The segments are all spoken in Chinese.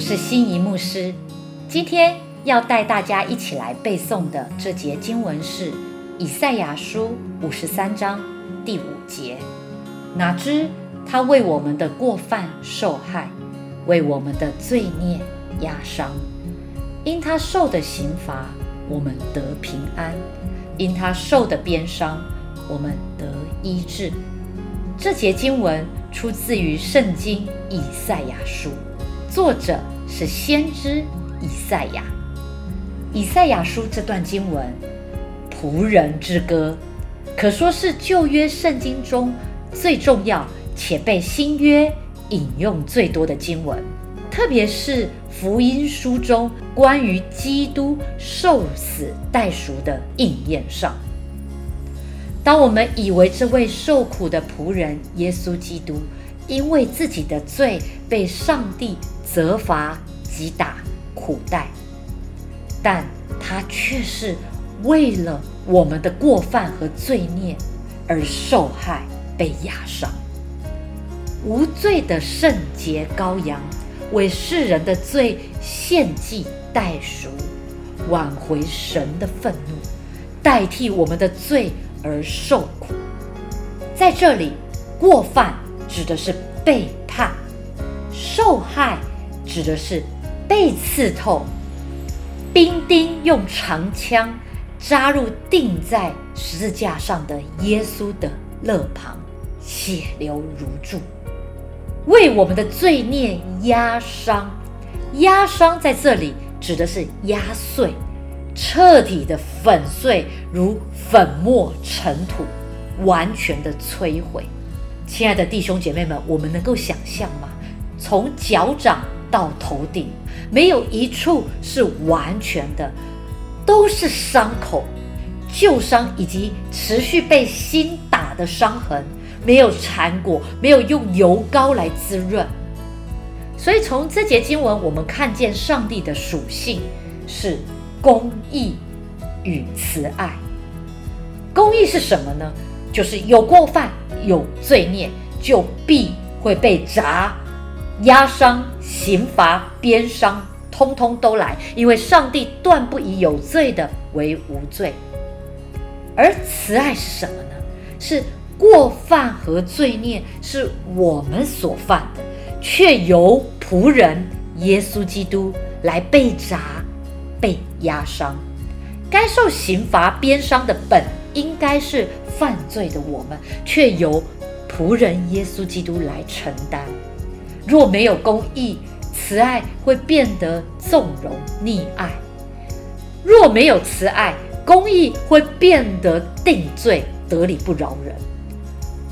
我是心仪牧师，今天要带大家一起来背诵的这节经文是以赛亚书五十三章第五节。哪知他为我们的过犯受害，为我们的罪孽压伤。因他受的刑罚，我们得平安；因他受的鞭伤，我们得医治。这节经文出自于圣经以赛亚书。作者是先知以赛亚。以赛亚书这段经文，仆人之歌，可说是旧约圣经中最重要且被新约引用最多的经文。特别是福音书中关于基督受死代赎的应验上。当我们以为这位受苦的仆人耶稣基督，因为自己的罪被上帝责罚、击打、苦待，但他却是为了我们的过犯和罪孽而受害、被压伤。无罪的圣洁羔羊，为世人的罪献祭代赎，挽回神的愤怒，代替我们的罪而受苦。在这里，过犯。指的是背叛，受害指的是被刺透，兵丁用长枪扎入钉在十字架上的耶稣的肋旁，血流如注，为我们的罪孽压伤。压伤在这里指的是压碎，彻底的粉碎，如粉末尘土，完全的摧毁。亲爱的弟兄姐妹们，我们能够想象吗？从脚掌到头顶，没有一处是完全的，都是伤口、旧伤以及持续被新打的伤痕，没有缠裹，没有用油膏来滋润。所以从这节经文，我们看见上帝的属性是公义与慈爱。公义是什么呢？就是有过犯。有罪孽，就必会被砸、压伤、刑罚、鞭伤，通通都来。因为上帝断不以有罪的为无罪。而慈爱是什么呢？是过犯和罪孽是我们所犯的，却由仆人耶稣基督来被砸、被压伤，该受刑罚、鞭伤的本应该是。犯罪的我们，却由仆人耶稣基督来承担。若没有公义，慈爱会变得纵容溺爱；若没有慈爱，公义会变得定罪得理不饶人。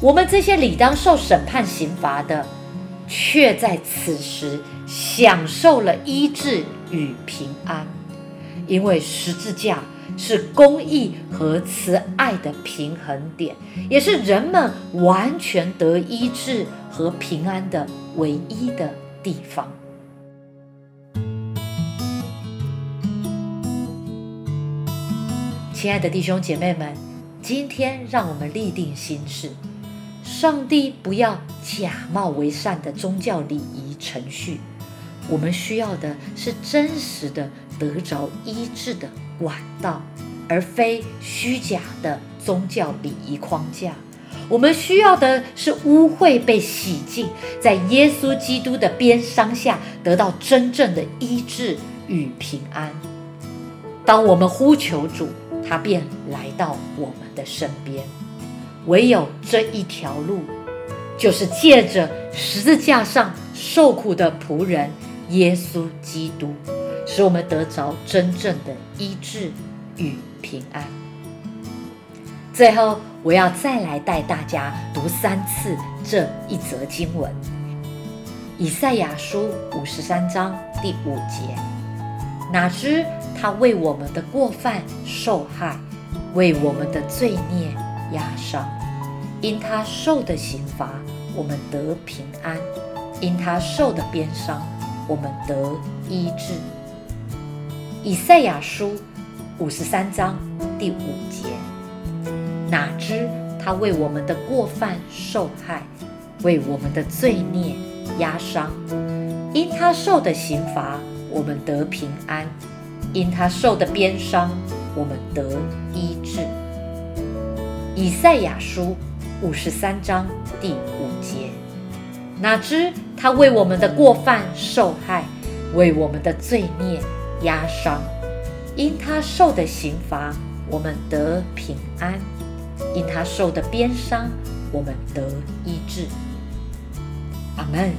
我们这些理当受审判刑罚的，却在此时享受了医治与平安，因为十字架。是公义和慈爱的平衡点，也是人们完全得医治和平安的唯一的地方。亲爱的弟兄姐妹们，今天让我们立定心志：上帝不要假冒为善的宗教礼仪程序，我们需要的是真实的得着医治的。管道，而非虚假的宗教礼仪框架。我们需要的是污秽被洗净，在耶稣基督的鞭伤下得到真正的医治与平安。当我们呼求主，他便来到我们的身边。唯有这一条路，就是借着十字架上受苦的仆人耶稣基督。使我们得着真正的医治与平安。最后，我要再来带大家读三次这一则经文：以赛亚书五十三章第五节。哪知他为我们的过犯受害，为我们的罪孽压伤。因他受的刑罚，我们得平安；因他受的鞭伤，我们得医治。以赛亚书五十三章第五节，哪知他为我们的过犯受害，为我们的罪孽压伤。因他受的刑罚，我们得平安；因他受的鞭伤，我们得医治。以赛亚书五十三章第五节。哪知他为我们的过犯受害，为我们的罪孽压伤。因他受的刑罚，我们得平安；因他受的鞭伤，我们得医治。阿门。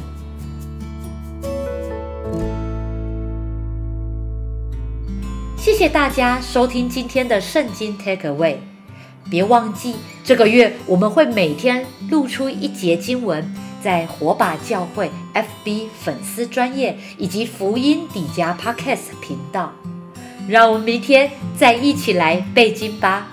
谢谢大家收听今天的圣经 Take Away。别忘记，这个月我们会每天录出一节经文，在火把教会 FB 粉丝专业以及福音底加 Podcast 频道。让我们明天再一起来背经吧。